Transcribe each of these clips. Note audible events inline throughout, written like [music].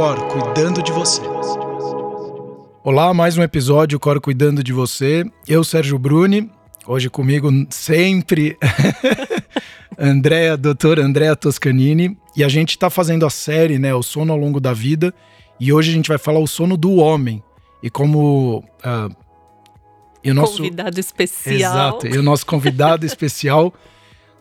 Cor cuidando de você. Olá, mais um episódio Cor cuidando de você. Eu, Sérgio Bruni, hoje comigo sempre [laughs] Andréa, doutora Andréa Toscanini, e a gente está fazendo a série, né, o sono ao longo da vida, e hoje a gente vai falar o sono do homem e como uh, e o nosso convidado especial. Exato, e o nosso convidado [laughs] especial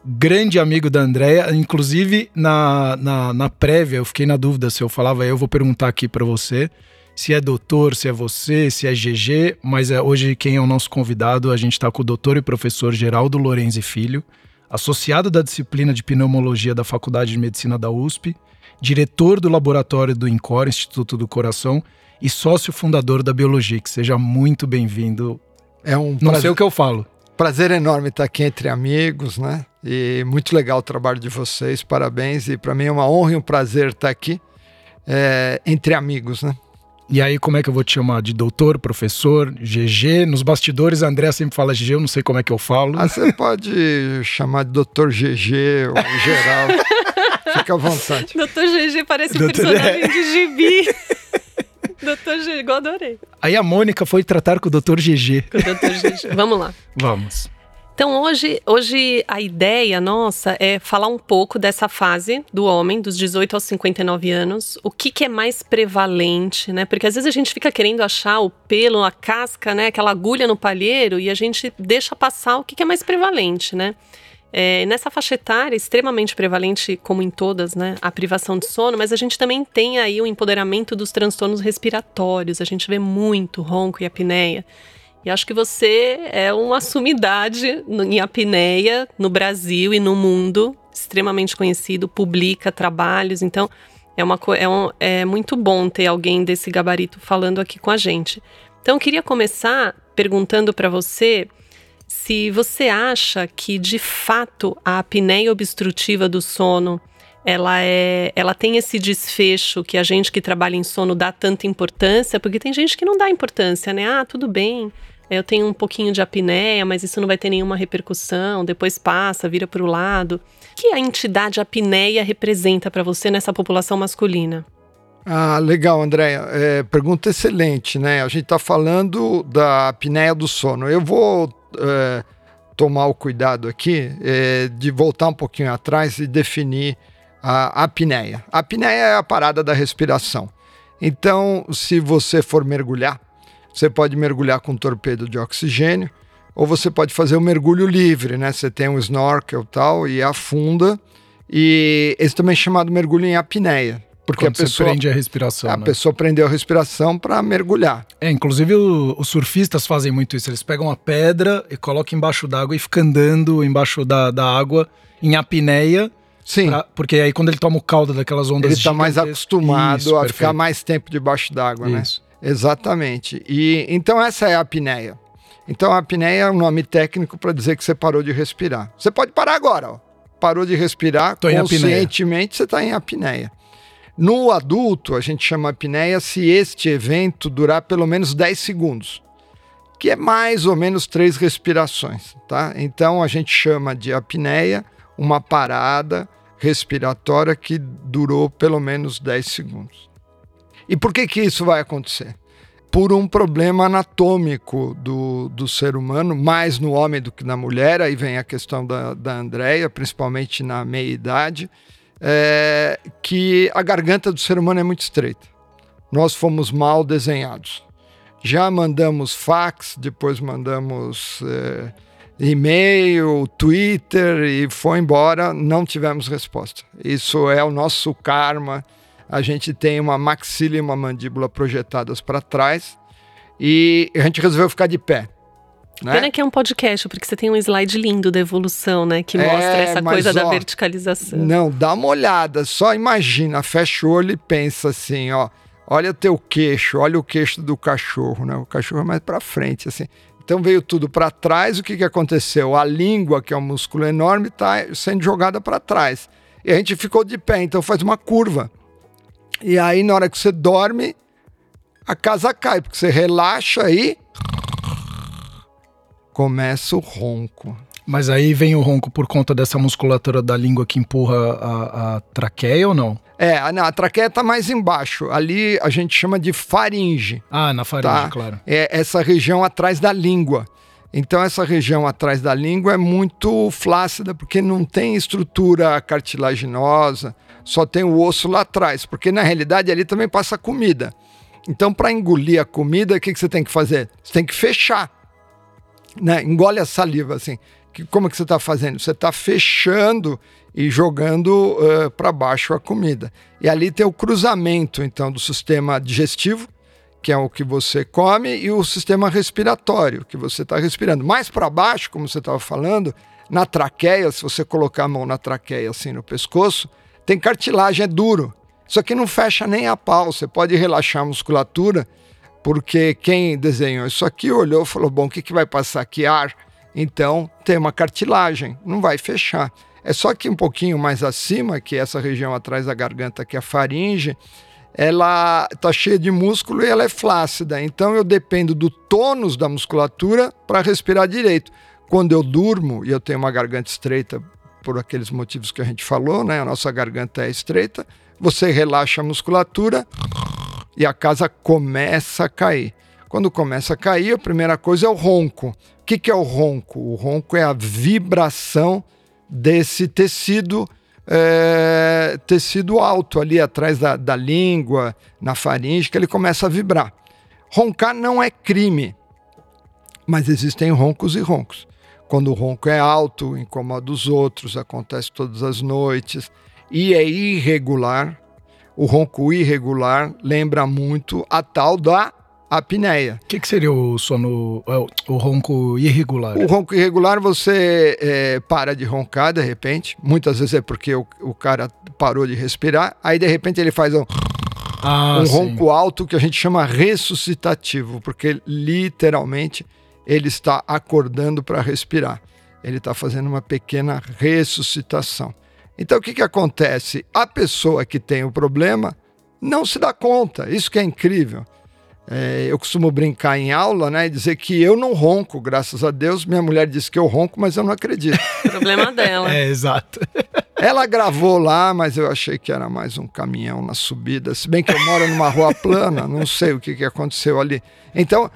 grande amigo da Andrea. Inclusive, na, na, na, prévia, eu fiquei na dúvida se eu falava, eu vou perguntar aqui para você se é doutor, se é você, se é GG, mas é, hoje quem é o nosso convidado, a gente está com o doutor e professor Geraldo Lorenzi Filho, associado da disciplina de pneumologia da Faculdade de Medicina da USP, diretor do laboratório do INCOR, Instituto do Coração, e sócio fundador da Biologic. Seja muito bem-vindo. É um Não prazer, sei o que eu falo. Prazer enorme estar aqui entre amigos, né? E muito legal o trabalho de vocês, parabéns. E para mim é uma honra e um prazer estar aqui é, entre amigos, né? E aí, como é que eu vou te chamar? De doutor, professor, GG? Nos bastidores, a André sempre fala GG, eu não sei como é que eu falo. Ah, você pode chamar de doutor GG ou geral. [laughs] Fica à vontade. Doutor GG parece um doutor... personagem de gibi. [laughs] doutor GG, adorei. Aí a Mônica foi tratar com o doutor GG. Com o doutor GG. Vamos lá. Vamos. Então, hoje, hoje a ideia nossa é falar um pouco dessa fase do homem, dos 18 aos 59 anos, o que, que é mais prevalente, né? Porque às vezes a gente fica querendo achar o pelo, a casca, né? Aquela agulha no palheiro e a gente deixa passar o que, que é mais prevalente, né? É, nessa faixa etária, extremamente prevalente, como em todas, né, a privação de sono, mas a gente também tem aí o empoderamento dos transtornos respiratórios. A gente vê muito ronco e apneia. E acho que você é uma sumidade em apneia no Brasil e no mundo, extremamente conhecido, publica trabalhos, então é, uma, é, um, é muito bom ter alguém desse gabarito falando aqui com a gente. Então eu queria começar perguntando para você se você acha que de fato a apneia obstrutiva do sono ela é, ela tem esse desfecho que a gente que trabalha em sono dá tanta importância, porque tem gente que não dá importância, né? Ah, tudo bem, eu tenho um pouquinho de apneia, mas isso não vai ter nenhuma repercussão, depois passa, vira para o lado. O que a entidade apneia representa para você nessa população masculina? Ah, legal, Andréia. É, pergunta excelente, né? A gente está falando da apneia do sono. Eu vou é, tomar o cuidado aqui é, de voltar um pouquinho atrás e definir a apneia. A apneia é a parada da respiração. Então, se você for mergulhar, você pode mergulhar com um torpedo de oxigênio, ou você pode fazer o um mergulho livre, né? Você tem um snorkel tal e afunda. E esse também é chamado mergulho em apneia. Porque Quando a pessoa prende a respiração. A né? pessoa prendeu a respiração para mergulhar. É, inclusive o, os surfistas fazem muito isso. Eles pegam uma pedra e colocam embaixo d'água e ficam andando embaixo da, da água em apneia. Sim. Pra, porque aí quando ele toma o caldo daquelas ondas Ele está mais acostumado isso, a perfeito. ficar mais tempo debaixo d'água, né? Exatamente. E então essa é a apneia. Então a apneia é um nome técnico para dizer que você parou de respirar. Você pode parar agora, ó. Parou de respirar, Tô conscientemente você está em apneia. No adulto, a gente chama apneia se este evento durar pelo menos 10 segundos, que é mais ou menos três respirações, tá? Então a gente chama de apneia uma parada respiratória que durou pelo menos 10 segundos. E por que, que isso vai acontecer? Por um problema anatômico do, do ser humano, mais no homem do que na mulher, aí vem a questão da, da Andrea, principalmente na meia-idade, é, que a garganta do ser humano é muito estreita. Nós fomos mal desenhados. Já mandamos fax, depois mandamos é, e-mail, Twitter e foi embora, não tivemos resposta. Isso é o nosso karma a gente tem uma maxila e uma mandíbula projetadas para trás e a gente resolveu ficar de pé. Né? Pena que é um podcast, porque você tem um slide lindo da evolução, né? Que mostra é, essa coisa ó, da verticalização. Não, dá uma olhada, só imagina, fecha o olho e pensa assim, ó. Olha teu queixo, olha o queixo do cachorro, né? O cachorro é mais para frente, assim. Então veio tudo para trás, o que, que aconteceu? A língua, que é um músculo enorme, está sendo jogada para trás. E a gente ficou de pé, então faz uma curva. E aí, na hora que você dorme, a casa cai, porque você relaxa e começa o ronco. Mas aí vem o ronco por conta dessa musculatura da língua que empurra a, a traqueia ou não? É, a traqueia está mais embaixo. Ali a gente chama de faringe. Ah, na faringe, tá? claro. É essa região atrás da língua. Então, essa região atrás da língua é muito flácida, porque não tem estrutura cartilaginosa, só tem o osso lá atrás, porque na realidade ali também passa comida. Então, para engolir a comida, o que, que você tem que fazer? Você tem que fechar. Né? Engole a saliva assim. Que, como é que você está fazendo? Você está fechando e jogando uh, para baixo a comida. E ali tem o cruzamento, então, do sistema digestivo, que é o que você come, e o sistema respiratório, que você está respirando. Mais para baixo, como você estava falando, na traqueia, se você colocar a mão na traqueia, assim, no pescoço, tem cartilagem, é duro. Isso aqui não fecha nem a pau, você pode relaxar a musculatura, porque quem desenhou isso aqui olhou e falou: bom, o que, que vai passar aqui? Ar. Então tem uma cartilagem, não vai fechar. É só que um pouquinho mais acima, que é essa região atrás da garganta, que é a faringe, ela está cheia de músculo e ela é flácida. Então eu dependo do tônus da musculatura para respirar direito. Quando eu durmo e eu tenho uma garganta estreita, por aqueles motivos que a gente falou, né? A nossa garganta é estreita, você relaxa a musculatura e a casa começa a cair. Quando começa a cair, a primeira coisa é o ronco. Que, que é o ronco? O ronco é a vibração desse tecido é, tecido alto ali atrás da, da língua, na faringe, que ele começa a vibrar. Roncar não é crime, mas existem roncos e roncos. Quando o ronco é alto, incomoda os outros, acontece todas as noites e é irregular, o ronco irregular lembra muito a tal da apneia. O que, que, seria o sono, é, o ronco irregular? O ronco irregular você é, para de roncar de repente, muitas vezes é porque o, o, cara parou de respirar, aí de repente ele faz um, ah, um ronco alto que a gente chama ressuscitativo, porque literalmente ele está acordando para respirar. Ele está fazendo uma pequena ressuscitação. Então o que, que acontece? A pessoa que tem o problema não se dá conta, isso que é incrível. É, eu costumo brincar em aula, né, e dizer que eu não ronco, graças a Deus. Minha mulher disse que eu ronco, mas eu não acredito. [laughs] Problema dela. [laughs] É, exato. Ela gravou lá, mas eu achei que era mais um caminhão na subida. Se bem que eu moro numa rua plana, não sei o que, que aconteceu ali. Então,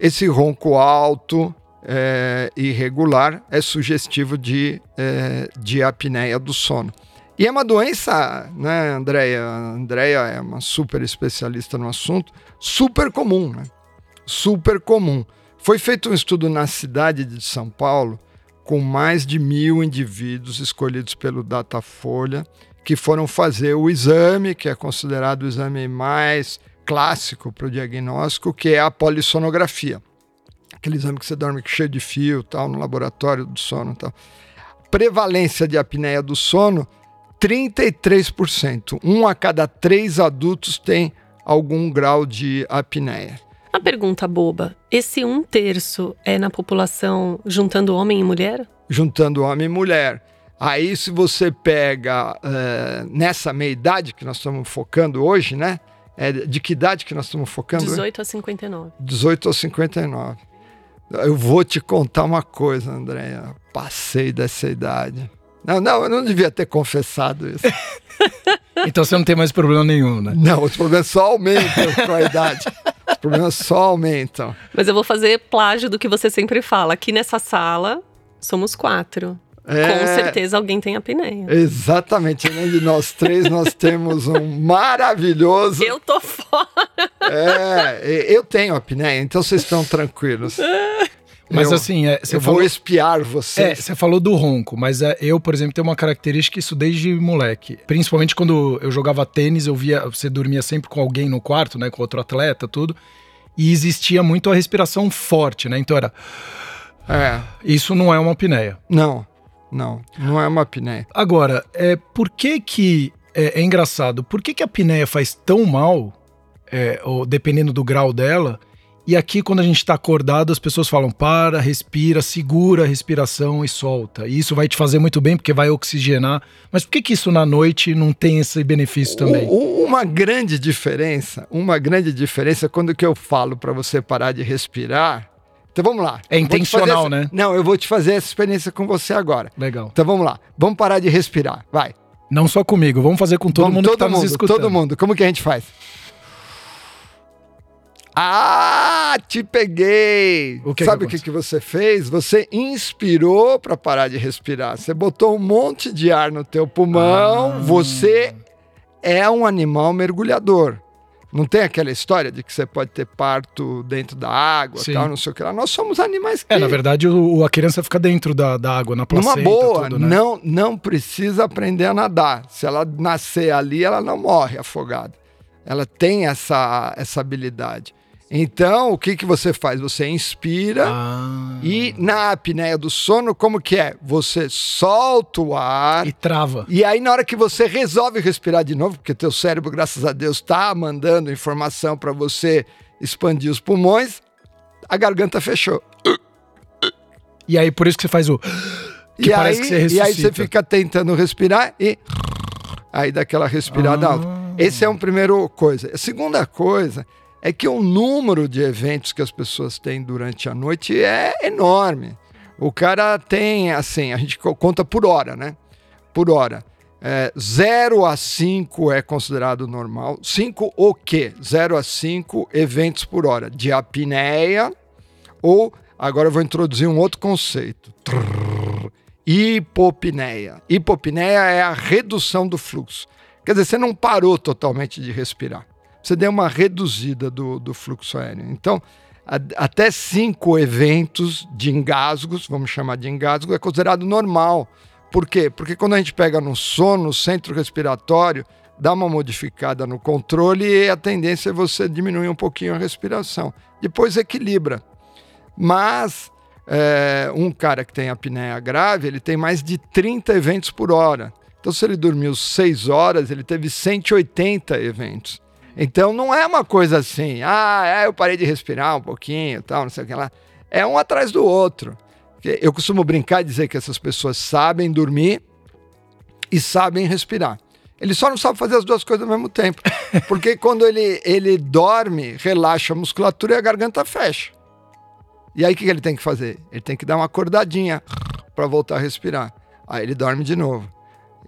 esse ronco alto, é, irregular, é sugestivo de, é, de apneia do sono. E é uma doença, né, Andréia? Andréia é uma super especialista no assunto, super comum, né? Super comum. Foi feito um estudo na cidade de São Paulo com mais de mil indivíduos escolhidos pelo Datafolha que foram fazer o exame, que é considerado o exame mais clássico para o diagnóstico, que é a polissonografia. Aquele exame que você dorme cheio de fio, tal, no laboratório do sono, tal. Prevalência de apneia do sono 33%. Um a cada três adultos tem algum grau de apneia. Uma pergunta boba: esse um terço é na população juntando homem e mulher? Juntando homem e mulher. Aí, se você pega uh, nessa meia idade que nós estamos focando hoje, né? É, de que idade que nós estamos focando? 18 a 59. 18 a 59. Eu vou te contar uma coisa, Andréia. Passei dessa idade. Não, não, eu não devia ter confessado isso. [laughs] então você não tem mais problema nenhum, né? Não, os problemas só aumentam com a idade. [laughs] Os problemas só aumentam. Mas eu vou fazer plágio do que você sempre fala. Aqui nessa sala, somos quatro. É, Com certeza alguém tem apneia. Exatamente. Além de nós três, nós temos um maravilhoso. Eu tô fora. É, eu tenho apneia, então vocês estão tranquilos. [laughs] Mas eu, assim, é, eu falou, vou espiar você. É, você falou do ronco, mas é, eu, por exemplo, tenho uma característica isso desde moleque. Principalmente quando eu jogava tênis, eu via, você dormia sempre com alguém no quarto, né, com outro atleta, tudo. E existia muito a respiração forte, né? Então era É. Isso não é uma apneia. Não. Não, não é uma apneia. Agora, é por que que é, é engraçado? Por que que a apneia faz tão mal, é, ou dependendo do grau dela? E aqui, quando a gente está acordado, as pessoas falam: para, respira, segura a respiração e solta. E isso vai te fazer muito bem, porque vai oxigenar. Mas por que, que isso na noite não tem esse benefício também? Uma grande diferença, uma grande diferença, quando que eu falo para você parar de respirar, Então vamos lá. É intencional, essa- né? Não, eu vou te fazer essa experiência com você agora. Legal. Então vamos lá. Vamos parar de respirar. Vai. Não só comigo, vamos fazer com todo Vamos, mundo todo que tá mundo, nos escutando. todo mundo. Como que a gente faz? Ah, te peguei! O que Sabe o que, que você fez? Você inspirou para parar de respirar. Você botou um monte de ar no teu pulmão. Ah. Você é um animal mergulhador. Não tem aquela história de que você pode ter parto dentro da água, Sim. tal, não sei o que lá. Nós somos animais que É, na verdade, o, a criança fica dentro da, da água, na placenta. numa boa, tudo, né? não, não precisa aprender a nadar. Se ela nascer ali, ela não morre afogada. Ela tem essa, essa habilidade. Então, o que, que você faz? Você inspira Ah, e na apneia do sono, como que é? Você solta o ar E trava. e aí na hora que você resolve respirar de novo, porque teu cérebro, graças a Deus, está mandando informação para você expandir os pulmões, a garganta fechou. E aí, por isso que você faz o... Que e, parece aí, que você e ressuscita. aí você fica tentando respirar e aí dá aquela respirada Ah. alta. Esse é um primeiro coisa. A segunda coisa é que o número de eventos que as pessoas têm durante a noite é enorme. O cara tem, assim, a gente co- conta por hora, né? Por hora. É, 0 a 5 é considerado normal. 5 o quê? 0 a 5 eventos por hora de apneia ou, agora eu vou introduzir um outro conceito. Trrr, hipopneia. Hipopneia é a redução do fluxo. Quer dizer, você não parou totalmente de respirar. Você deu uma reduzida do, do fluxo aéreo. Então, a- até cinco eventos de engasgos, vamos chamar de engasgo, é considerado normal. Por quê? Porque quando a gente pega no sono, centro respiratório dá uma modificada no controle e a tendência é você diminuir um pouquinho a respiração. Depois equilibra. Mas é, um cara que tem apneia grave, ele tem mais de 30 eventos por hora. Então, se ele dormiu 6 horas, ele teve 180 eventos. Então, não é uma coisa assim, ah, é, eu parei de respirar um pouquinho, tal, não sei o que lá. É um atrás do outro. Eu costumo brincar e dizer que essas pessoas sabem dormir e sabem respirar. Ele só não sabe fazer as duas coisas ao mesmo tempo. [laughs] Porque quando ele, ele dorme, relaxa a musculatura e a garganta fecha. E aí o que que ele tem que fazer? Ele tem que dar uma acordadinha para voltar a respirar. Aí ele dorme de novo.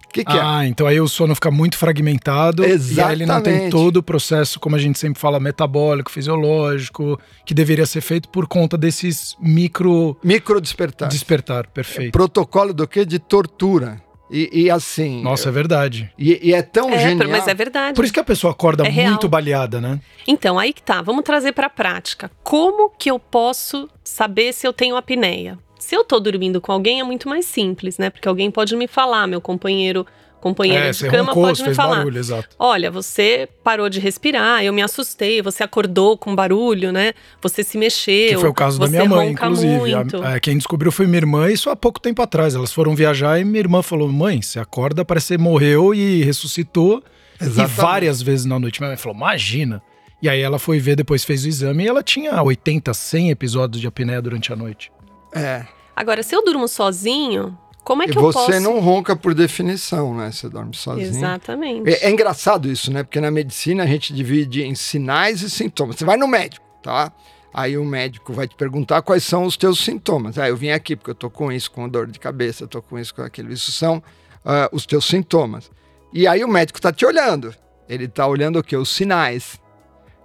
O que, que é? Ah, então aí o sono fica muito fragmentado. E aí ele não tem Exatamente. todo o processo, como a gente sempre fala, metabólico, fisiológico, que deveria ser feito por conta desses micro Micro despertar. despertar. Perfeito. Protocolo do que? De tortura. E, e assim. Nossa, é verdade. E, e é tão É, genial. mas é verdade. Por isso que a pessoa acorda É muito baleada, né? Então, aí que tá. Vamos trazer pra prática. Como que eu posso saber se eu tenho apneia? Se eu tô dormindo com alguém é muito mais simples, né? Porque alguém pode me falar, meu companheiro, companheira é, de cama roncou, pode me falar. barulho, exato. Olha, você parou de respirar, eu me assustei, você acordou com barulho, né? Você se mexeu. Que foi o caso da minha mãe, inclusive. A- Muito. a- quem descobriu foi minha irmã, isso há pouco tempo atrás. Elas foram viajar e minha irmã falou: Mãe, você acorda, parece que você morreu e ressuscitou. Exatamente. E várias vezes na noite. Minha mãe falou: Imagina. E aí ela foi ver, depois fez o exame e ela tinha 80, 100 episódios de apneia durante a noite. É. Agora, se eu durmo sozinho, como é e que eu você posso? não ronca por definição, né? Você dorme sozinho. Exatamente. É, é engraçado isso, né? Porque na medicina a gente divide em sinais e sintomas. Você vai no médico, tá? Aí o médico vai te perguntar quais são os teus sintomas. Ah, eu vim aqui porque eu tô com isso, com dor de cabeça, eu tô com isso, com aquilo. Isso são ah, os teus sintomas. E aí o médico tá te olhando. Ele tá olhando o quê? Os sinais.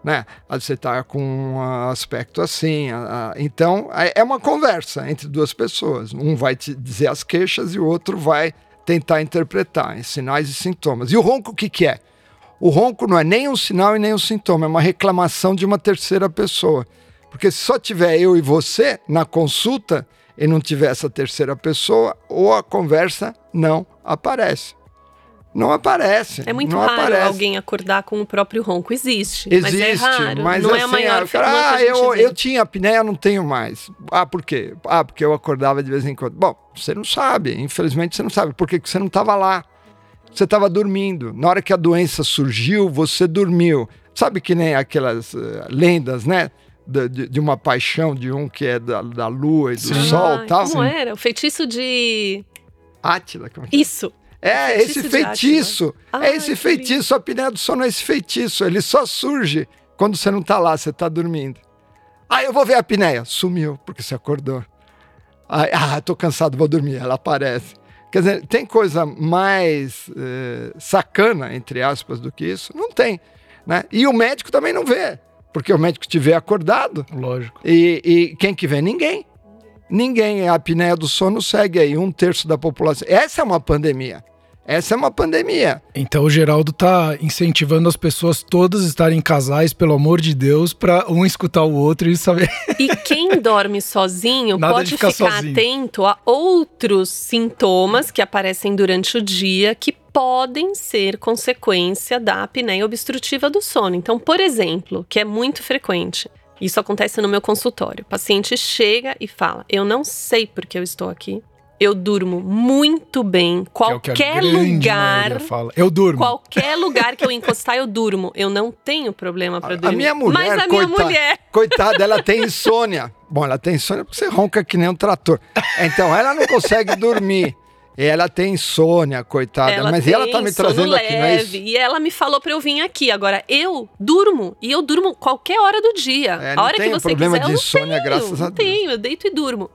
Né? Você tá com um aspecto assim. ah, ah, então, é é uma conversa entre duas pessoas. Um vai te dizer as queixas e o outro vai tentar interpretar em sinais e sintomas. E o ronco, o que, que é? O ronco não é nem um sinal e nem um sintoma, é uma reclamação de uma terceira pessoa. Porque se só tiver eu e você na consulta e não tiver essa terceira pessoa, ou a conversa não aparece. Não aparece. É muito não raro aparece. alguém acordar com o próprio ronco. Existe, Existe, mas é raro. mas não assim, é a maior ah, cara, é ah, eu, vê. eu tinha apneia, não tenho mais. Ah, por quê? Ah, porque eu acordava de vez em quando. Bom, você não sabe, infelizmente você não sabe, porque você não estava lá. Você estava dormindo. Na hora que a doença surgiu, você dormiu. Sabe que nem aquelas eh, lendas, né? De, de- de uma paixão de um que é da, da lua e do Sim. sol e tal. Como era? O feitiço de. Átila, como é que é? Isso. É, Feitiço esse de feitiço. Átila. é esse feitiço. A apneia do sono é esse feitiço. Ele só surge quando você não está lá, você está dormindo. Ah, eu vou ver a apneia. Sumiu, porque você acordou. Ah, tô cansado, vou dormir. Ela aparece. Quer dizer, tem coisa mais eh, sacana, entre aspas, do que isso? Não tem. Né? E o médico também não vê, porque o médico te vê acordado. Lógico. E, e quem que vê? Ninguém. Ninguém. A apneia do sono segue aí, um terço da população. Essa é uma pandemia. Essa é uma pandemia. Então o Geraldo tá incentivando as pessoas todas a estarem em casais, pelo amor de Deus, para um escutar o outro e saber. E quem [laughs] dorme sozinho Nada pode de ficar ficar sozinho. atento a outros sintomas que aparecem durante o dia que podem ser consequência da apneia obstrutiva do sono. Então, por exemplo, que é muito frequente, isso acontece no meu consultório. O paciente chega e fala: Eu não sei por que eu estou aqui. Eu durmo muito bem. é a Qualquer grande lugar. Fala. Eu durmo. Qualquer lugar que eu [laughs] encostar, eu durmo. Eu não tenho problema para A dormir. minha mulher, Mas a minha coitada, mulher. [laughs] coitada, ela tem insônia. Bom, ela tem insônia porque você ronca que nem um trator. Então, ela não consegue dormir. Ela tem insônia, coitada. Ela Mas tem ela tá me trazendo aqui, não é isso? leve, E ela me falou pra eu vir aqui. Agora, eu durmo. E eu durmo qualquer hora do dia. É, a hora que você problema quiser, de eu insônia, tenho, graças a Deus. tenho, eu deito e durmo.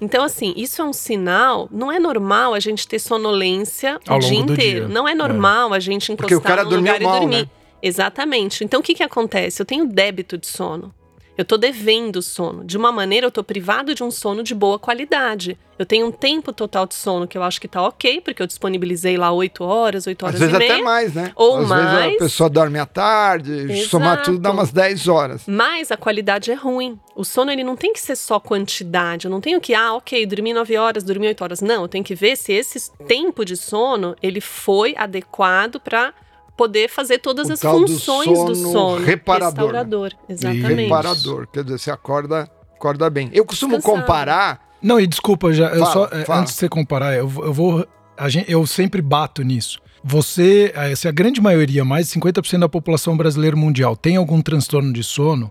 Então, assim, isso é um sinal. Não é normal a gente ter sonolência Ao o dia inteiro. dia. Não é normal a gente encostar Porque o cara dormiu lugar mal, e dormir. né? Exatamente. Então, o que, que acontece? Eu tenho débito de sono. Eu tô devendo sono. De uma maneira, eu tô privado de um sono de boa qualidade. Eu tenho um tempo total de sono que eu acho que tá ok, porque eu disponibilizei lá 8 horas, 8 horas Às vezes e meia. até mais, né? Ou Às vezes mais. a pessoa dorme à tarde, Exato. somar tudo dá umas 10 horas. Mas a qualidade é ruim. O sono ele não tem que ser só quantidade. Eu não tenho que, ah, ok, dormi 9 horas, dormi 8 horas. Não, eu tenho que ver se esse tempo de sono ele foi adequado para poder fazer todas O as tal do funções do sono sono. reparador? Restaurador. Exatamente. Reparador. Quer dizer, você acorda, acorda bem. Eu costumo Descansado. comparar. Não, e desculpa, já, eu Fala, só, é, fala. antes de você comparar, eu, vou- eu vou. A gente, eu sempre bato nisso. Você, eh, se a grande maioria, mais de 50% da população brasileira mundial, tem algum transtorno de sono,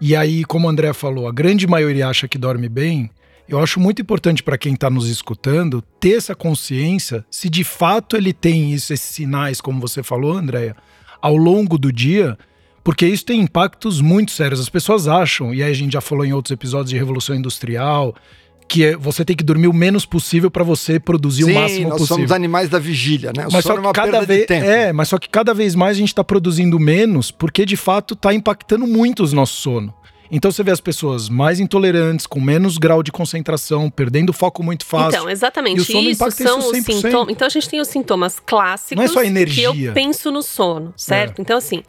e aí, como o André falou, a grande maioria acha que dorme bem, eu acho muito importante para quem está nos escutando ter essa consciência se de fato ele tem isso, esses sinais, como você falou, Andréia, ao longo do dia, porque isso tem impactos muito sérios. As pessoas acham, e aí a gente já falou em outros episódios de Revolução Industrial, que é- você tem que dormir o menos possível para você produzir Sim, o máximo nós possível. somos animais da vigília, né? O Mas só é uma que cada perda vez é, mas só que cada vez mais a gente está produzindo menos, porque de fato está impactando muito o nosso sono. Então você vê as pessoas mais intolerantes, com menos grau de concentração, perdendo foco muito fácil. Então, exatamente. E o sono isso impacta são isso os 100%. sintomas. Então, a gente tem os sintomas clássicos Não é só que energia. eu penso no sono, certo? É. Então, assim,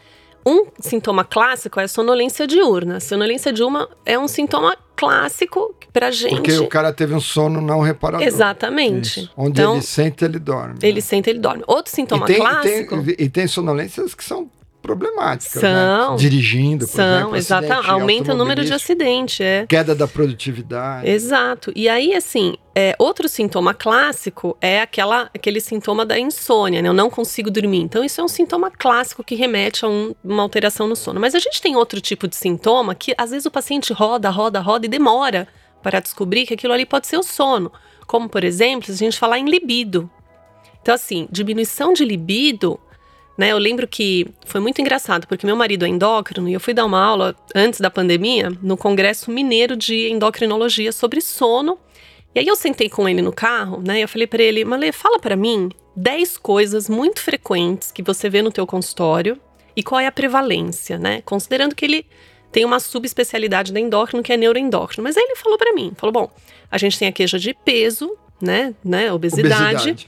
um sintoma clássico é a sonolência diurna. A sonolência diurna é um sintoma clássico pra gente. Porque o cara teve um sono não reparador. Exatamente. Isso. Onde então, ele sente, ele dorme. ele né? senta, ele dorme. Outro sintoma e tem, clássico. E tem, e tem sonolências que são problemáticas. São. Né? Dirigindo, por são, exemplo. exatamente. acidente Aumenta o número de acidentes, é. Queda da produtividade. Exato. E aí, assim, é, outro sintoma clássico é aquela, aquele sintoma da insônia, né? Eu não consigo dormir. Então, isso é um sintoma clássico que remete a um- uma alteração no sono. Mas a gente tem outro tipo de sintoma que, às vezes, o paciente roda, roda, roda e demora para descobrir que aquilo ali pode ser o sono. Como, por exemplo, se a gente falar em libido. Então, assim, diminuição de libido né, eu lembro que foi muito engraçado, porque meu marido é endócrino e eu fui dar uma aula antes da pandemia no Congresso Mineiro de Endocrinologia sobre sono. E aí eu sentei com ele no carro, né? e Eu falei pra ele, Malê, fala pra mim 10 coisas muito frequentes que você vê no teu consultório e qual é a prevalência, né? Considerando que ele tem uma subespecialidade da endócrino que é neuroendócrino. Mas aí ele falou pra mim, falou: "Bom, a gente tem a queixa de peso, né, né, obesidade.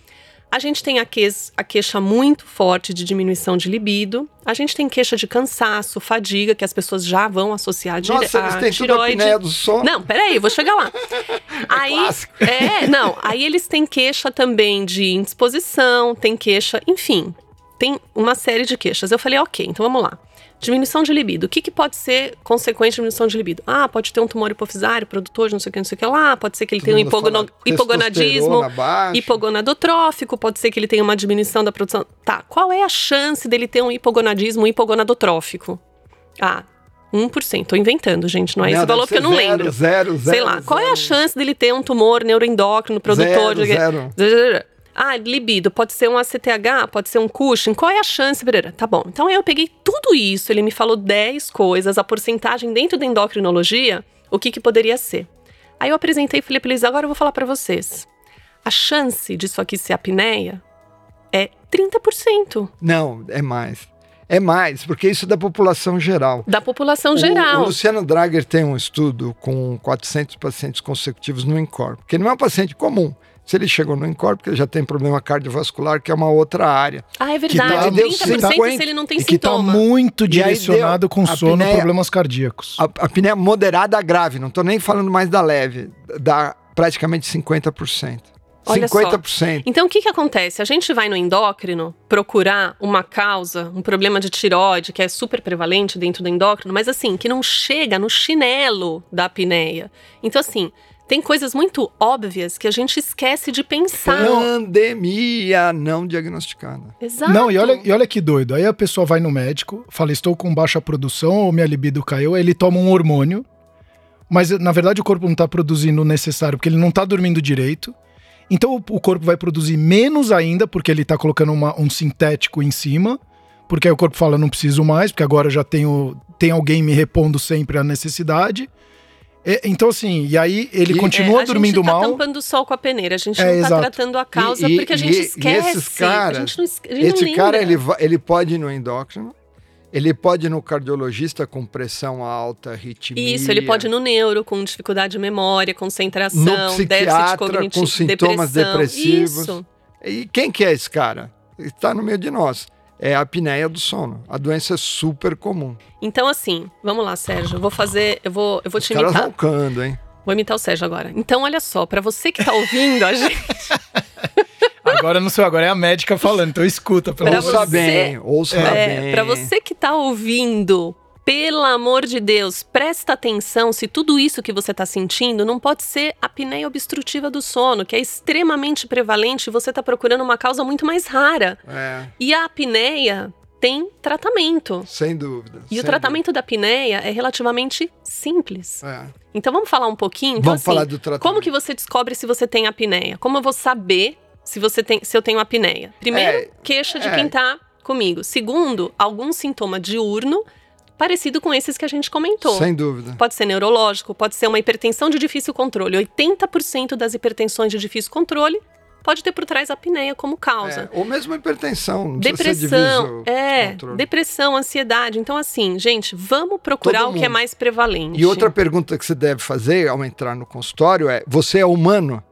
A gente tem a, ques- a queixa muito forte de diminuição de libido. A gente tem queixa de cansaço, fadiga, que as pessoas já vão associar dire- Nossa, eles têm tudo a tiroide. do sono. Não, peraí, eu vou chegar lá. [laughs] aí, clássico. é, não, aí eles têm queixa também de indisposição, tem queixa, enfim, tem uma série de queixas. Eu falei, ok, então vamos lá. Diminuição de libido. O que, que pode ser consequente de diminuição de libido? Ah, pode ter um tumor hipofisário, produtor de não sei o que, não sei o que lá. Pode ser que ele Todo tenha um hipogono- hipogonadismo, hipogonadotrófico, pode ser que ele tenha uma diminuição da produção. Tá, qual é a chance dele ter um hipogonadismo, um hipogonadotrófico? Ah, 1%. Tô inventando, gente, não é esse Não, valor deve porque eu não zero, lembro. Zero, zero, Sei lá, qual é a zero. chance dele ter um tumor neuroendócrino, produtor Zero, de. zero. Ah, libido, pode ser um ACTH, pode ser um Cushing, qual é a chance? Tá bom. Então eu peguei tudo isso, ele me falou 10 coisas, a porcentagem dentro da endocrinologia, o que que poderia ser. Aí eu apresentei e falei pra eles, agora eu vou falar para vocês. A chance disso aqui ser apneia é 30%. Não, é mais. É mais, porque isso é da população geral. Da população O- geral. O, Luciano Drager tem um estudo com 400 pacientes consecutivos no INCOR, porque não é um paciente comum. Se ele chegou no INCOR, porque ele já tem problema cardiovascular, que é uma outra área. Ah, é que verdade. tá- deu 30% 50 se ele não tem E que tá sintoma. muito E aí direcionado com a sono, apneia- problemas cardíacos. A, a apneia moderada a grave, não estou nem falando mais da leve, dá praticamente 50%. Olha só. 50%. Então, o que, que acontece? A gente vai no endócrino procurar uma causa, um problema de tireoide, que é super prevalente dentro do endócrino, mas assim, que não chega no chinelo da apneia. Então, assim, tem coisas muito óbvias que a gente esquece de pensar. Pandemia não diagnosticada. Exato. Não, e olha, e olha que doido. Aí a pessoa vai no médico, fala, estou com baixa produção ou minha libido caiu, aí ele toma um hormônio, mas na verdade o corpo não está produzindo o necessário, porque ele não está dormindo direito. Então o, o corpo vai produzir menos ainda, porque ele está colocando uma- um sintético em cima, porque aí o corpo fala, não preciso mais, porque agora já tenho, tem alguém me repondo sempre a necessidade. É, então assim, e aí ele E- continua É, a dormindo gente tá mal. tampando o sol com a peneira, a gente É, não tá exato. tratando a causa E- porque a gente esquece. esses caras- a gente não, a gente Esse cara, ele, ele pode ir no endócrino, ele pode ir no cardiologista com pressão alta, arritmia. Isso, ele pode ir no neuro com dificuldade de memória, concentração, No déficit psiquiatra, cognitivo, com sintomas depressão. depressivos. Isso. E quem que é esse cara? Está no meio de nós. É a apneia do sono. A doença é super comum. Então, assim, vamos lá, Sérgio. Eu vou fazer. Eu vou, eu vou Os te caras imitar. roncando, hein? Vou imitar o Sérgio agora. Então, olha só, pra você que tá ouvindo a gente. [laughs] Agora não sei, agora é a médica falando, então escuta, pelo Pra amor de ouça você- bem, ouça É, bem. pra você que tá ouvindo, pelo amor de Deus, presta atenção se tudo isso que você tá sentindo não pode ser a apneia obstrutiva do sono, que é extremamente prevalente e você tá procurando uma causa muito mais rara. É, E a apneia tem tratamento. sem dúvida. E sem o tratamento da apneia é relativamente simples. dúvida. É. Então vamos falar um pouquinho? Então, Vamos assim, falar do tratamento. Como que você descobre se você tem apneia? Como eu vou saber se você tem, se eu tenho apneia? Primeiro, É, queixa de é. quem tá comigo. Segundo, algum sintoma diurno parecido com esses que a gente comentou. Sem dúvida. Pode ser neurológico, pode ser uma hipertensão de difícil controle. 80% das hipertensões de difícil controle pode ter por trás apneia como causa. É, ou mesmo hipertensão. Depressão, é, controle. depressão, ansiedade. Então, assim, gente, vamos procurar Todo o que é mais prevalente. E outra pergunta que você deve fazer ao entrar no consultório é: você é humano?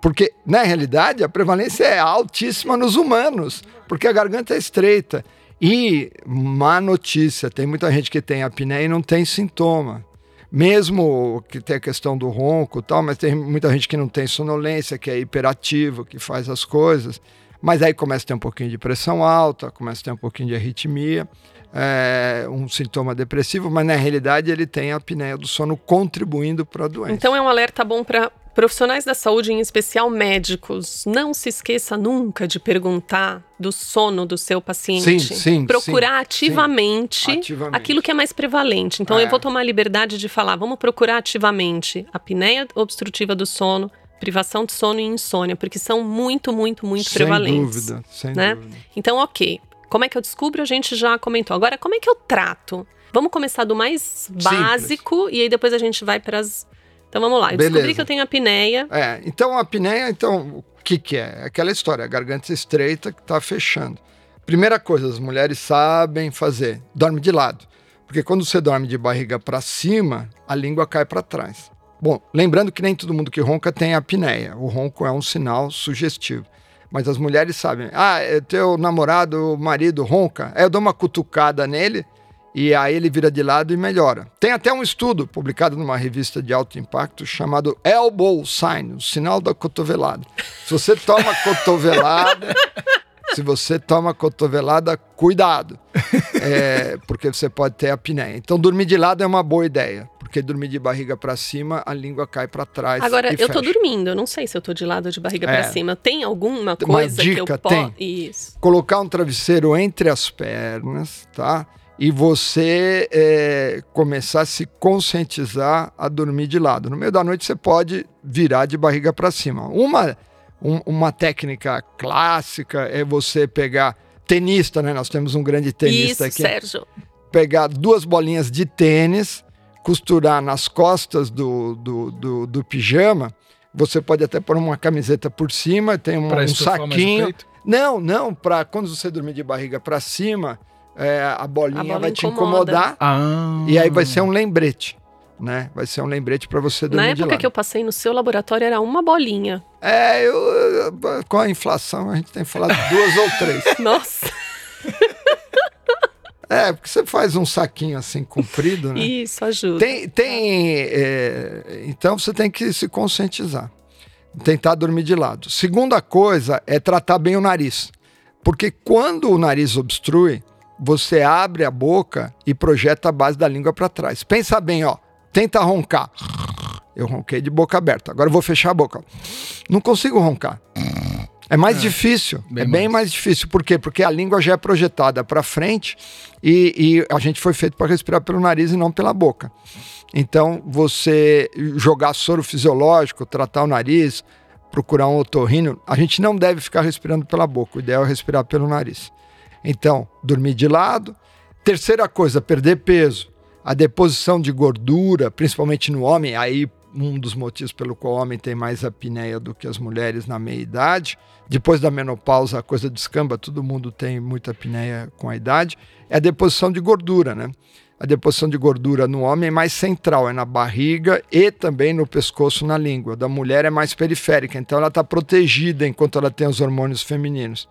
Porque, na realidade, a prevalência é altíssima nos humanos, porque a garganta é estreita. E, má notícia, tem muita gente que tem apneia e não tem sintoma. Mesmo que tem a questão do ronco e tal, mas tem muita gente que não tem sonolência, que é hiperativo, que faz as coisas. Mas aí começa a ter um pouquinho de pressão alta, começa a ter um pouquinho de arritmia, é, um sintoma depressivo, mas na realidade ele tem a apneia do sono contribuindo para a doença. Então é um alerta bom para profissionais da saúde, em especial médicos. Não se esqueça nunca de perguntar do sono do seu paciente. Sim, sim, Procurar sim, ativamente, Ativamente. aquilo que é mais prevalente. Então É. eu vou tomar a liberdade de falar, vamos procurar ativamente apneia obstrutiva do sono, privação de sono e insônia, porque são muito, muito, muito sem prevalentes. dúvida, sem né? dúvida. Então, ok. Como é que eu descubro? A gente já comentou. Agora, como é que eu trato? Vamos começar do mais básico e aí depois a gente vai para as. Então vamos lá. Eu Beleza. descobri que eu tenho apneia. É, então a apneia, então, o que que é? É Aquela história, a garganta estreita que está fechando. Primeira coisa, as mulheres sabem fazer, dorme de lado. Porque quando você dorme de barriga para cima, a língua cai para trás. Bom, lembrando que nem todo mundo que ronca tem apneia. O ronco é um sinal sugestivo. Mas as mulheres sabem. Ah, é teu namorado, marido ronca. Aí eu dou uma cutucada nele e aí ele vira de lado e melhora. Tem até um estudo publicado numa revista de alto impacto chamado Elbow Sign, o sinal da cotovelada. Se você toma cotovelada, [laughs] se você toma cotovelada, cuidado, É, porque você pode ter apneia. Então dormir de lado é uma boa ideia, porque dormir de barriga para cima, a língua cai para trás. Agora, eu tô fecha. dormindo. Eu não sei se eu tô de lado ou de barriga É. pra cima. Tem alguma Uma coisa que eu dica, posso. Isso. colocar um travesseiro entre as pernas, tá? E você é, começar a se conscientizar a dormir de lado. No meio da noite você pode virar de barriga para cima. Uma, Um, uma técnica clássica é você pegar tenista, né? Nós temos um grande tenista Isso, aqui. Sérgio. Pegar duas bolinhas de tênis, costurar nas costas do, do, do, do pijama. Você pode até pôr uma camiseta por cima, tem um, Pra um estufar mais o saquinho. peito? Não, não, para quando você dormir de barriga para cima, é, a bolinha A bola vai te incomoda. incomodar Ah. e aí vai ser um lembrete, né? Vai ser um lembrete para você Na dormir de época que eu passei no seu laboratório era uma bolinha. É, eu, eu- com a inflação a gente tem falado duas ou três. [laughs] Nossa, [laughs] É, porque você faz um saquinho assim comprido, né? isso ajuda. Tem, tem é, então você tem que se conscientizar, tentar dormir de lado. Segunda coisa é tratar bem o nariz, porque quando o nariz obstrui, você abre a boca e projeta a base da língua para trás. Pensa bem, ó, tenta roncar. Eu ronquei de boca aberta. Agora eu vou fechar a boca. Não consigo roncar. É mais difícil, bem é bem mais. mais. difícil. Por quê? Porque a língua já é projetada para frente e, e a gente foi feito para respirar pelo nariz e não pela boca. Então, você jogar soro fisiológico, tratar o nariz, procurar um otorrino, a gente não deve ficar respirando pela boca. O ideal é respirar pelo nariz. Então, dormir de lado. Terceira coisa, perder peso. A deposição de gordura, principalmente no homem, aí um dos motivos pelo qual o homem tem mais apneia do que as mulheres na meia idade. Depois da menopausa, a coisa descamba, todo mundo tem muita apneia com a idade. É a deposição de gordura, né? A deposição de gordura no homem é mais central, é na barriga e também no pescoço, na língua. Da mulher é mais periférica, então ela está protegida enquanto ela tem os hormônios femininos.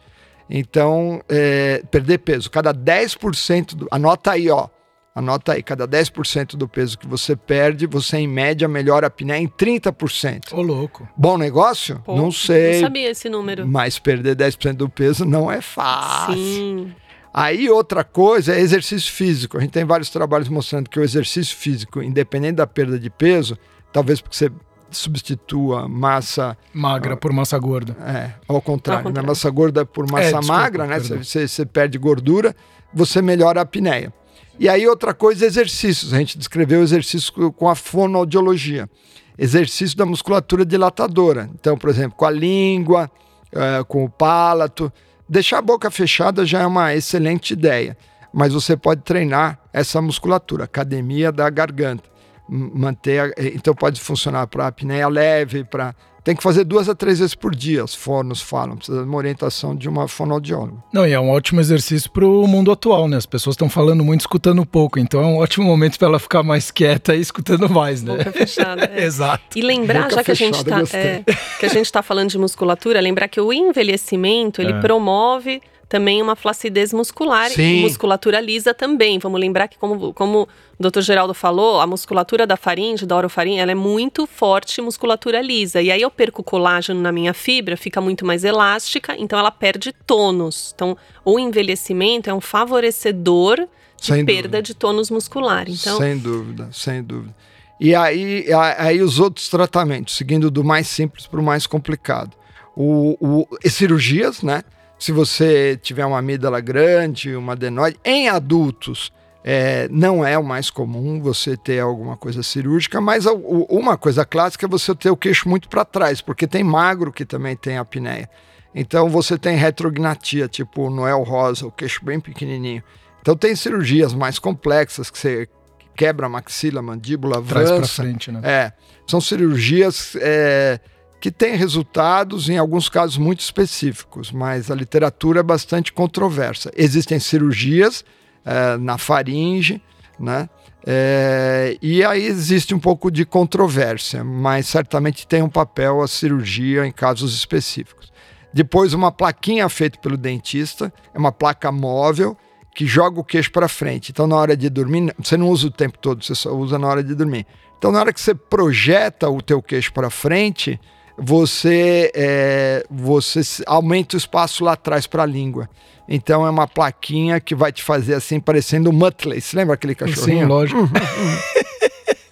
Então, é, perder peso. Cada 10% do. Anota aí, ó. Anota aí, cada 10% do peso que você perde, você em média melhora a apneia em 30%. Ô, louco. Bom negócio? Pô, não sei. Não sabia esse número. Mas perder 10% do peso não é fácil. Sim. Aí outra coisa é exercício físico. A gente tem vários trabalhos mostrando que o exercício físico, independente da perda de peso, talvez porque você substitua massa, Magra por massa gorda. é, ao contrário, Ao contrário. né? massa gorda por massa desculpa, magra, né? Você, você perde gordura, você melhora a apneia. E aí outra coisa exercícios. A gente descreveu exercícios co- com a fonoaudiologia. Exercício da musculatura dilatadora. Então, por exemplo, com a língua, eh, com o palato. Deixar a boca fechada já é uma excelente ideia. Mas você pode treinar essa musculatura, academia da garganta. Manter, eh, então pode funcionar para apneia leve, para tem que fazer duas a três vezes por dia, os fonos falam, precisa de uma orientação de uma fonoaudióloga. Não, e é um ótimo exercício pro mundo atual, né? As pessoas estão falando muito, escutando pouco. Então é um ótimo momento para ela ficar mais quieta e escutando mais, né? Boca fechada. [laughs] é. Exato. E lembrar, Boca já que a gente tá, gostei. é, que a gente está falando de musculatura, lembrar que o envelhecimento ele É. promove também uma flacidez muscular Sim. e musculatura lisa também. Vamos lembrar que, como, como o Dr. Geraldo falou, a musculatura da faringe, da orofaringe, ela é muito forte musculatura lisa. E aí eu perco colágeno na minha fibra, fica muito mais elástica, então ela perde tônus. Então, o envelhecimento é um favorecedor de Sem perda dúvida. de tônus muscular. Então, Sem dúvida, sem dúvida. E aí, aí os outros tratamentos, seguindo do mais simples para o mais complicado. O, o, cirurgias, né? Se você tiver uma amígdala grande, uma adenoide, em adultos, é, não é o mais comum você ter alguma coisa cirúrgica, mas o- o- uma coisa clássica é você ter o queixo muito para trás, porque tem magro que também tem apneia. Então você tem retrognatia, tipo o Noel Rosa, o queixo bem pequenininho. Então tem cirurgias mais complexas que você quebra a maxila, mandíbula, Traz pra avança. frente, né? É, são cirurgias é, que têm resultados, em alguns casos, muito específicos, mas a literatura é bastante controversa. Existem cirurgias é, na faringe, né? É, e aí existe um pouco de controvérsia, mas certamente tem um papel a cirurgia em casos específicos. Depois, uma plaquinha feita pelo dentista, é uma placa móvel que joga o queixo para frente. Então, na hora de dormir, você não usa o tempo todo, você só usa na hora de dormir. Então, na hora que você projeta o teu queixo para frente, você, é, você aumenta o espaço lá atrás para a língua. Então, é uma plaquinha que vai te fazer assim, parecendo um Muttley. Você lembra aquele Sim, cachorrinho? lógico. [laughs]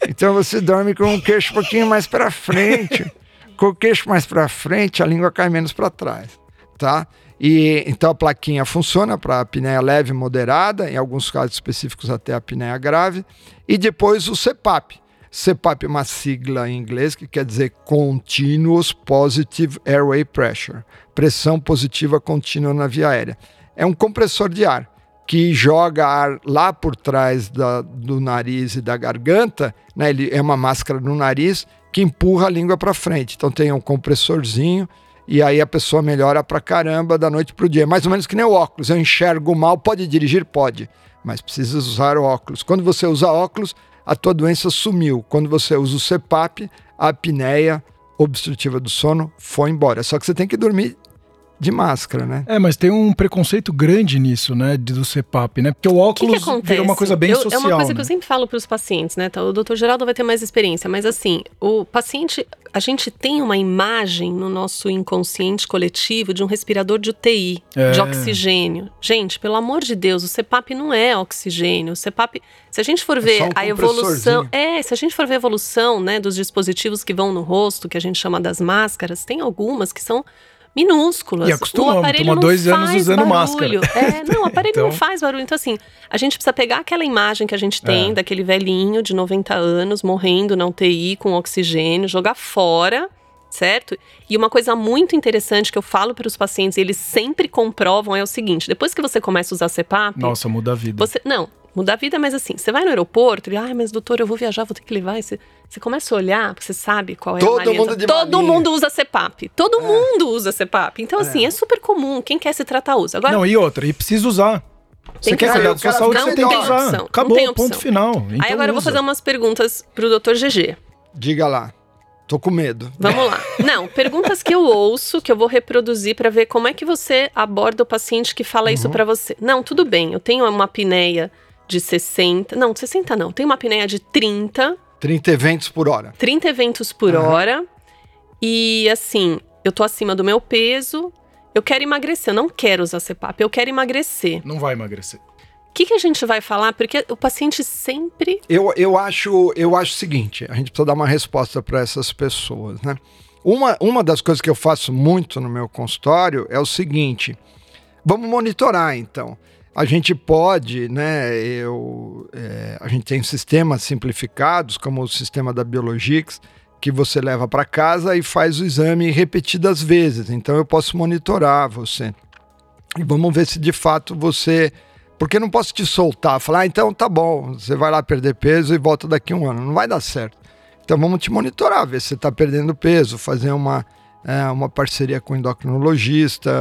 Então você dorme com o queixo um pouquinho mais para frente. Com o queixo mais para frente, a língua cai menos para trás, tá? E então a plaquinha funciona para apneia leve e moderada, em alguns casos específicos até apneia grave. E depois o CPAP. CPAP é uma sigla em inglês que quer dizer Continuous Positive Airway Pressure, pressão positiva contínua na via aérea. É um compressor de ar que joga ar lá por trás da, do nariz e da garganta, né? Ele é uma máscara no nariz que empurra a língua para frente. Então tem um compressorzinho e aí a pessoa melhora pra caramba da noite pro dia. É mais ou menos que nem o óculos. Eu enxergo mal, pode dirigir? Pode, mas precisa usar o óculos. Quando você usa óculos, a tua doença sumiu. Quando você usa o CPAP, a apneia obstrutiva do sono foi embora. Só que você tem que dormir de máscara, né? É, mas tem um preconceito grande nisso, né, do CPAP, né? Porque o óculos que que uma coisa bem eu, social, É uma coisa né? que eu sempre falo para os pacientes, né? Então, o doutor Geraldo vai ter mais experiência, mas assim, o paciente, a gente tem uma imagem no nosso inconsciente coletivo de um respirador de UTI, É. de oxigênio. Gente, pelo amor de Deus, o CPAP não é oxigênio. O CPAP, se a gente for ver só um a evolução, é, se a gente for ver a evolução, né, dos dispositivos que vão no rosto, que a gente chama das máscaras, tem algumas que são minúsculas. E acostumamos, o aparelho toma não dois anos usando barulho. É, não, o [laughs] aparelho não Então- faz barulho. Então, assim, a gente precisa pegar aquela imagem que a gente tem É. daquele velhinho de 90 anos morrendo na UTI com oxigênio, jogar fora, certo? E uma coisa muito interessante que eu falo para os pacientes, e eles sempre comprovam, é o seguinte: depois que você começa a usar CPAP, Nossa, muda a vida. você. Não, muda a vida, mas assim, você vai no aeroporto e, ai, mas doutor, eu vou viajar, vou ter que levar esse. Você começa a olhar, porque você sabe qual é Todo a maleta. mundo de Todo malinha. mundo usa CPAP. Todo mundo usa CPAP. Então, assim, é super comum. Quem quer se tratar, usa. Agora, Não, e outra, e precisa usar. Você Tem quer que cuidar usar. da sua Não saúde, tem você tem que opção. usar. Não Acabou, tem opção. ponto final. aí Então agora eu vou usa. fazer umas perguntas pro Dr. GG. Diga lá. Tô com medo. Vamos lá. Não, perguntas que eu ouço, que eu vou reproduzir pra ver como é que você aborda o paciente que fala isso pra você. Não, tudo bem, eu tenho uma apneia de 60, não, 60 não, tenho uma apneia de 30, 30 eventos por hora. 30 eventos por Aham. hora. E assim, eu tô acima do meu peso, eu quero emagrecer, eu não quero usar CPAP, eu quero emagrecer. Não vai emagrecer. O que, que a gente vai falar? Porque o paciente sempre Eu, eu, acho, eu acho o seguinte: a gente precisa dar uma resposta para essas pessoas, né? Uma, uma das coisas que eu faço muito no meu consultório é o seguinte: vamos monitorar então. A gente pode, né? Eu, é, a gente tem sistemas simplificados, como o sistema da Biologix, que você leva para casa e faz o exame repetidas vezes. Então eu posso monitorar você. E vamos ver se de fato você. Porque não posso te soltar, falar, ah, então tá bom, você vai lá perder peso e volta daqui um ano. Não vai dar certo. Então vamos te monitorar, ver se você está perdendo peso, fazer uma, é, uma parceria com o endocrinologista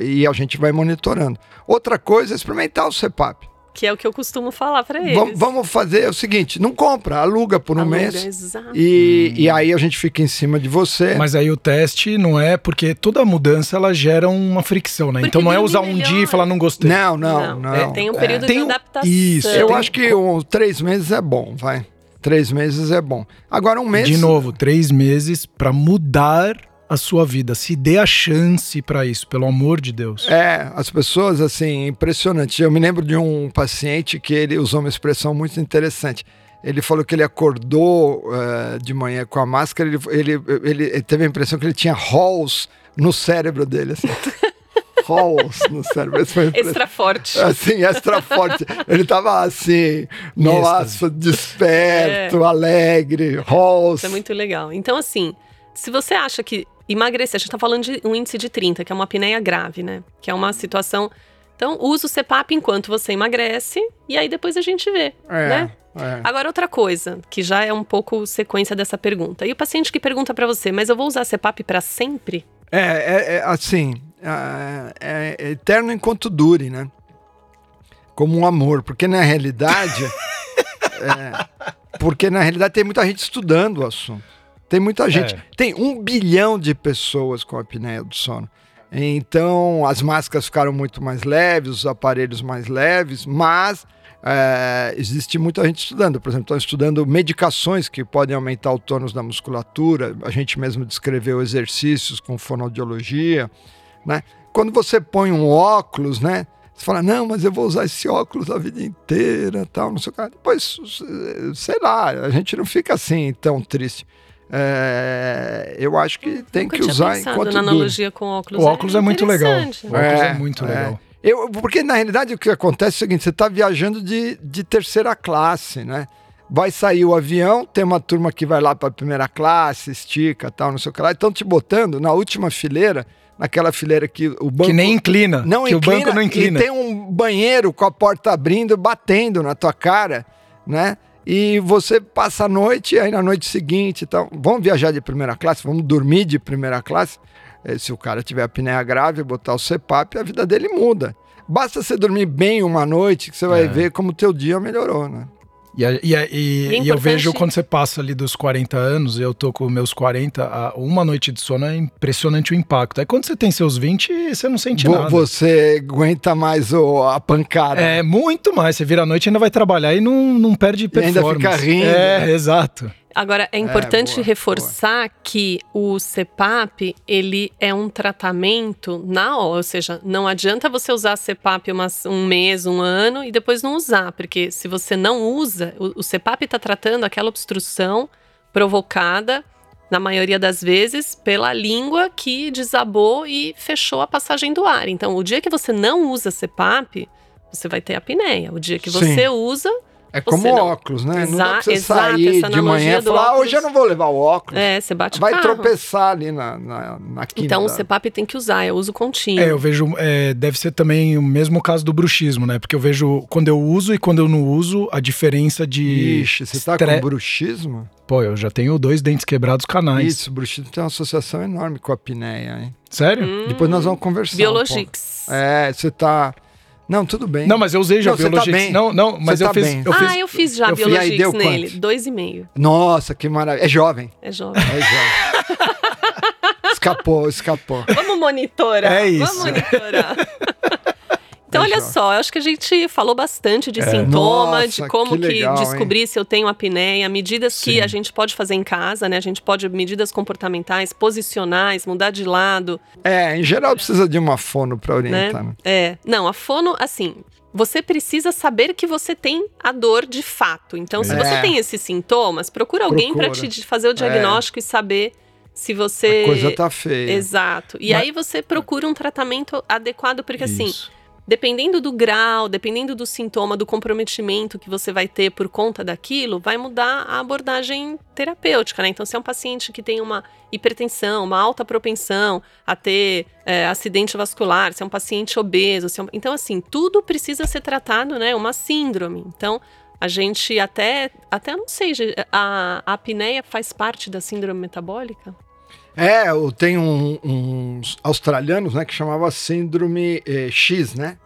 e a gente vai monitorando. Outra coisa é experimentar o CPAP. que é o que eu costumo falar pra eles. Vamos, vamos fazer o seguinte: não compra, aluga por um Aluga, mês. exato. E, e aí a gente fica em cima de você. Mas aí o teste não é porque toda mudança ela gera uma fricção, né? Porque então não é usar um melhor. dia e falar não gostei. Não, não, não. é, tem um período Tem de um- adaptação. isso, Eu tem- acho que um, três meses é bom, vai. Três meses é bom. Agora um mês. De novo, três meses pra mudar a sua vida. Se dê a chance pra isso, pelo amor de Deus. É, as pessoas, assim, impressionante. Eu me lembro de um paciente que ele usou uma expressão muito interessante. Ele falou que ele acordou eh, de manhã com a máscara, ele, ele, ele, ele teve a impressão que ele tinha halls no cérebro dele, assim. [laughs] halls no cérebro. Extra forte. Assim, extra forte. Ele tava assim, nossa, desperto, alegre, halls. Isso é muito legal. Então, assim, se você acha que emagrecer, a gente tá falando de um índice de 30, que é uma apneia grave, né? Que é uma situação. Então, usa o CPAP enquanto você emagrece e aí depois a gente vê, É, né? é. Agora, outra coisa, que já é um pouco sequência dessa pergunta. E o paciente que pergunta pra você, mas eu vou usar CPAP pra sempre? É, é, é, assim, é, é- é eterno enquanto dure, né? Como um amor, porque na realidade, [laughs] é, porque na realidade tem muita gente estudando o assunto. Tem muita gente, É. tem um bilhão de pessoas com apneia do sono. Então, as máscaras ficaram muito mais leves, os aparelhos mais leves, mas é, existe muita gente estudando. Por exemplo, estão estudando medicações que podem aumentar o tônus da musculatura. A gente mesmo descreveu exercícios com fonoaudiologia, né? Quando você põe um óculos, né? Você fala, não, mas eu vou usar esse óculos a vida inteira, tal, não sei o que. Depois, sei lá, a gente não fica assim tão triste. É, eu acho que tem Nunca que usar enquanto na analogia com óculos. O óculos é muito legal. O óculos é, É, muito é. legal. Eu, porque na realidade o que acontece é o seguinte: você está viajando de, de terceira classe, né? vai sair o avião, tem uma turma que vai lá para a primeira classe, estica, tal, não sei o que lá, estão te botando na última fileira, naquela fileira que o banco que nem inclina, não que inclina, o banco não inclina. E tem um banheiro com a porta abrindo, batendo na tua cara, né? E você passa a noite, aí na noite seguinte, então, vamos viajar de primeira classe, vamos dormir de primeira classe. Eh, Se o cara tiver apneia grave, botar o CPAP, a vida dele muda. Basta você dormir bem uma noite, que você vai É. ver como o teu dia melhorou, né? E, a- e, a- e- E é e eu vejo quando você passa ali dos 40 anos, eu tô com meus 40, a- uma noite de sono é impressionante o impacto. Aí quando você tem seus 20, você não sente Vo- nada. Você aguenta mais o, a pancada. É muito mais. Você vira à noite e ainda vai trabalhar e não, não perde E ainda performance. fica rindo, É, né? exato. Agora, é importante boa, reforçar que o CPAP, ele é um tratamento na hora, ou seja, não adianta você usar umas- um mês, um ano e depois não usar, porque se você não usa, o, o CPAP está tratando aquela obstrução provocada, na maioria das vezes, pela língua que desabou e fechou a passagem do ar. Então, o dia que você não usa CPAP, você vai ter apneia. O dia que Sim. você usa, É como não- óculos, né? não dá Exa- pra você exato, sair de manhã e falar, ah, hoje eu não vou levar o óculos. é, você bate o Vai carro. tropeçar ali na, na, na quina Então, o da- CPAP tem que usar, é uso contínuo. É, eu vejo. é, deve ser também o mesmo caso do bruxismo, né? Porque eu vejo quando eu uso e quando eu não uso, a diferença de. Ixi, você tá estre- com bruxismo? Pô, eu já tenho dois dentes quebrados canais. Isso, bruxismo tem uma associação enorme com a apneia, hein? Sério? Hum. Depois nós vamos conversar. um Biologix. pouco. é, você tá. Não, tudo bem. Não, mas eu usei já Não, você tá Biologix. bem. não, não, mas Você eu tá fiz, bem. eu fiz. ah, eu fiz já eu fiz- Biologix e aí, deu nele. quanto? Dois e meio. Nossa, que maravilha. É jovem. É jovem. É jovem. [laughs] escapou, escapou. Vamos monitorar. É isso. Vamos monitorar. [laughs] Então, É olha só, eu acho que a gente falou bastante de sintoma, Nossa, de como que que, legal, hein? descobrir se eu tenho apneia, medidas que Sim. a gente pode fazer em casa, né? A gente pode, medidas comportamentais, posicionais, mudar de lado, É, em geral precisa de uma fono pra orientar, né? É. Não, a fono, assim, você precisa saber que você tem a dor de fato. Então, se É. você tem esses sintomas, procura alguém para te fazer o diagnóstico e saber se você. A coisa tá feia. Exato. E Mas- aí você procura um tratamento adequado, porque assim, Isso. Dependendo do grau, dependendo do sintoma, do comprometimento que você vai ter por conta daquilo, vai mudar a abordagem terapêutica, né? Então, se é um paciente que tem uma hipertensão, uma alta propensão a ter é, acidente vascular, se é um paciente obeso, é um- então, assim, tudo precisa ser tratado, né? Uma síndrome. Então, a gente até, até não sei, a, a apneia faz parte da síndrome metabólica? É, eu tenho um- uns australianos, né, que chamava síndrome eh, X, né?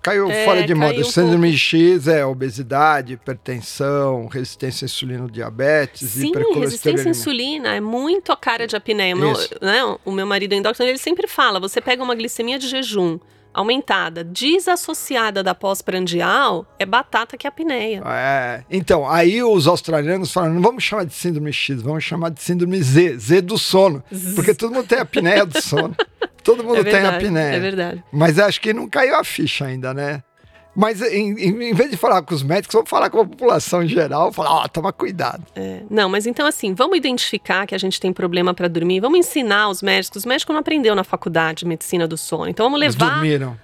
Caiu É, fora de moda. um síndrome X é obesidade, hipertensão, resistência à insulina, diabetes, Sim, resistência à insulina é muito a cara de apneia. O meu, né, o meu marido endócrino, ele sempre fala, você pega uma glicemia de jejum aumentada, desassociada da pós-prandial, é batata que é apneia. É, então, aí os australianos falaram, não vamos chamar de síndrome X, vamos chamar de síndrome Z, Z do sono, porque todo mundo tem apneia do sono. [laughs] Todo mundo é tem verdade, apneia. é verdade. Mas acho que não caiu a ficha ainda, né? Mas em, em- vez de falar com os médicos, vamos falar com a população em geral, falar, ó, toma cuidado. É, não, mas então assim, vamos identificar que a gente tem problema para dormir, vamos ensinar os médicos. Os médicos não aprendeu na faculdade de medicina do sono, então vamos Eles levar. dormiram.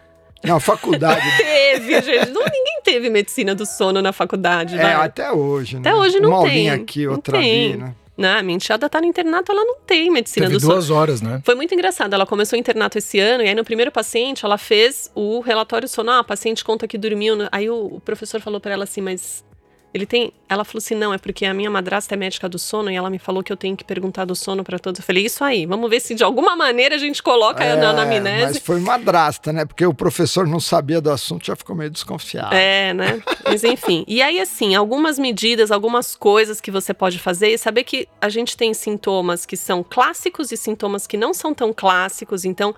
Não, faculdade. [laughs] Teve, gente. Não, ninguém teve medicina do sono na faculdade. é, vai. até hoje, né? Até hoje não Uma tem. aulinha aqui, Não outra tem. ali, né? A minha enteada tá no internato, ela não tem medicina Teve do sono. duas horas, né? Foi muito engraçado. Ela começou o internato esse ano, e aí no primeiro paciente, ela fez o relatório sono. Ah, a paciente conta que dormiu. no- Aí o, o professor falou pra ela assim, mas ele tem. Ela falou assim: não, é porque a minha madrasta é médica do sono e ela me falou que eu tenho que perguntar do sono pra todos. Eu falei, isso aí, vamos ver se de alguma maneira a gente coloca É, na mas anamnese. foi madrasta, né? Porque o professor não sabia do assunto, já ficou meio desconfiado. É, né? Mas enfim. E aí, assim, algumas medidas, algumas coisas que você pode fazer e saber que a gente tem sintomas que são clássicos e sintomas que não são tão clássicos. Então,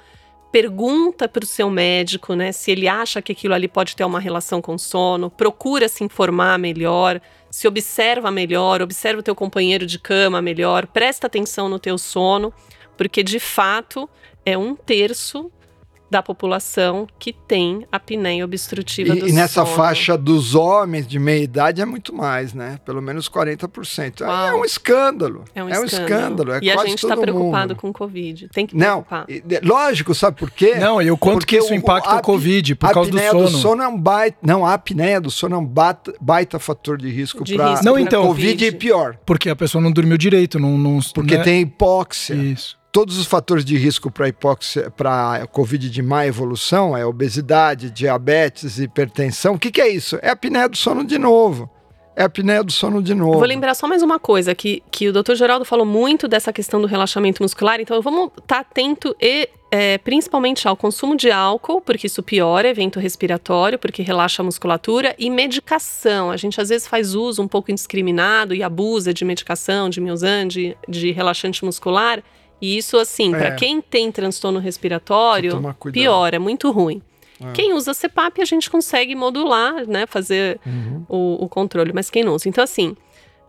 pergunta para o seu médico, né? Se ele acha que aquilo ali pode ter uma relação com sono. Procura se informar melhor. Se observa melhor, observa o teu companheiro de cama melhor, presta atenção no teu sono, porque de fato é um terço da população que tem apneia obstrutiva e, do E nessa sono. faixa dos homens de meia idade é muito mais, né? Pelo menos 40%. Uau. É um escândalo. É um é um escândalo. escândalo. É e a gente está preocupado mundo. com o Covid. Tem que Não, preocupar. de- lógico, sabe por quê? Não, e o quanto Porque que isso o- impacta a o Covid, por a causa do apneia sono. do sono é um baita. Não, a apneia do sono é um baita, baita fator de risco para Não, então- Covid e pior. Porque a pessoa não dormiu direito, não. não Porque né? tem hipóxia. Isso. Todos os fatores de risco para hipóxia, para Covid de má evolução é obesidade, diabetes, hipertensão. O que, que é isso? É a apneia do sono de novo. É a apneia do sono de novo. Vou lembrar só mais uma coisa, que, que o Dr. Geraldo falou muito dessa questão do relaxamento muscular, então vamos estar atento e é, principalmente ao consumo de álcool, porque isso piora evento respiratório, porque relaxa a musculatura, e medicação. A gente às vezes faz uso um pouco indiscriminado e abusa de medicação, de Milzan, de, de relaxante muscular, e isso assim, É. para quem tem transtorno respiratório, piora, é muito ruim. É. Quem usa CPAP, a gente consegue modular, né? Fazer Uhum. o, o controle, mas quem não usa. Então, assim,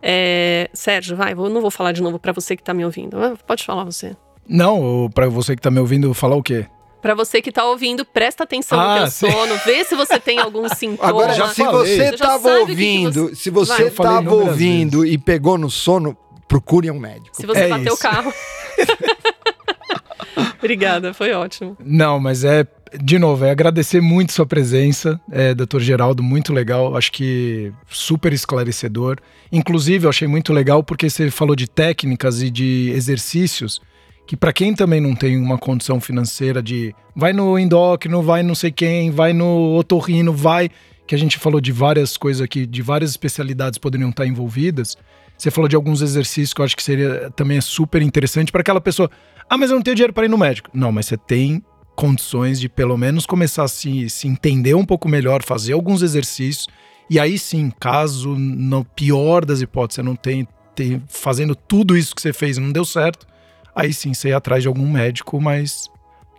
é, Sérgio, vai, vou, não vou falar de novo para você que tá me ouvindo. Ah, Pode falar você. Não, pra você que tá me ouvindo, falar o quê? Para você que tá ouvindo, presta atenção no Ah, teu sim. sono, vê se você tem algum [laughs] sintoma. Agora, já se falei. você Você já estava sabe o que que ouvindo, você- se você estava ouvindo e pegou no sono, procure um médico. Se você É bater o isso. carro. [laughs] [laughs] Obrigada, foi ótimo. Não, mas é, de novo, é agradecer muito sua presença, é, doutor Geraldo, muito legal, acho que super esclarecedor. Inclusive, eu achei muito legal porque você falou de técnicas e de exercícios que para quem também não tem uma condição financeira de vai no endócrino, vai não sei quem, vai no otorrino, vai, que a gente falou de várias coisas aqui, de várias especialidades poderiam estar envolvidas. Você falou de alguns exercícios que eu acho que seria também é super interessante para aquela pessoa. Ah, mas eu não tenho dinheiro para ir no médico. Não, mas você tem condições de pelo menos começar a se, se entender um pouco melhor, fazer alguns exercícios. E aí sim, caso no pior das hipóteses você não tem, tem fazendo tudo isso que você fez e não deu certo, aí sim você ir atrás de algum médico, mas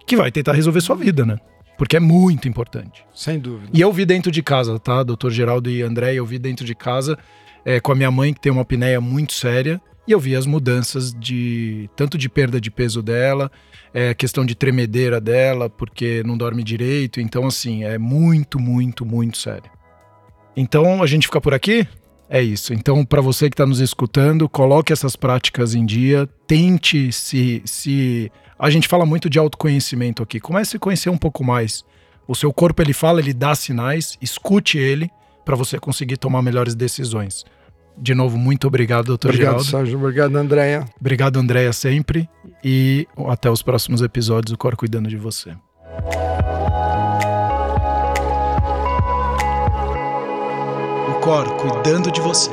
que vai tentar resolver sua vida, né? Porque é muito importante. Sem dúvida. E eu vi dentro de casa, tá? Doutor Geraldo e André, eu vi dentro de casa é, com a minha mãe, que tem uma apneia muito séria, e eu vi as mudanças de tanto de perda de peso dela, é, questão de tremedeira dela, porque não dorme direito. Então, assim, é muito, muito, muito sério. Então, a gente fica por aqui? É isso. Então, para você que está nos escutando, coloque essas práticas em dia, tente se, se. A gente fala muito de autoconhecimento aqui. Comece a conhecer um pouco mais. O seu corpo ele fala, ele dá sinais, escute ele para você conseguir tomar melhores decisões. De novo, muito obrigado, doutor Obrigado, Geraldo. Sérgio. Obrigado, Andréia. Obrigado, Andréia, sempre. E até os próximos episódios, o Cor cuidando de você. O Cor cuidando de você.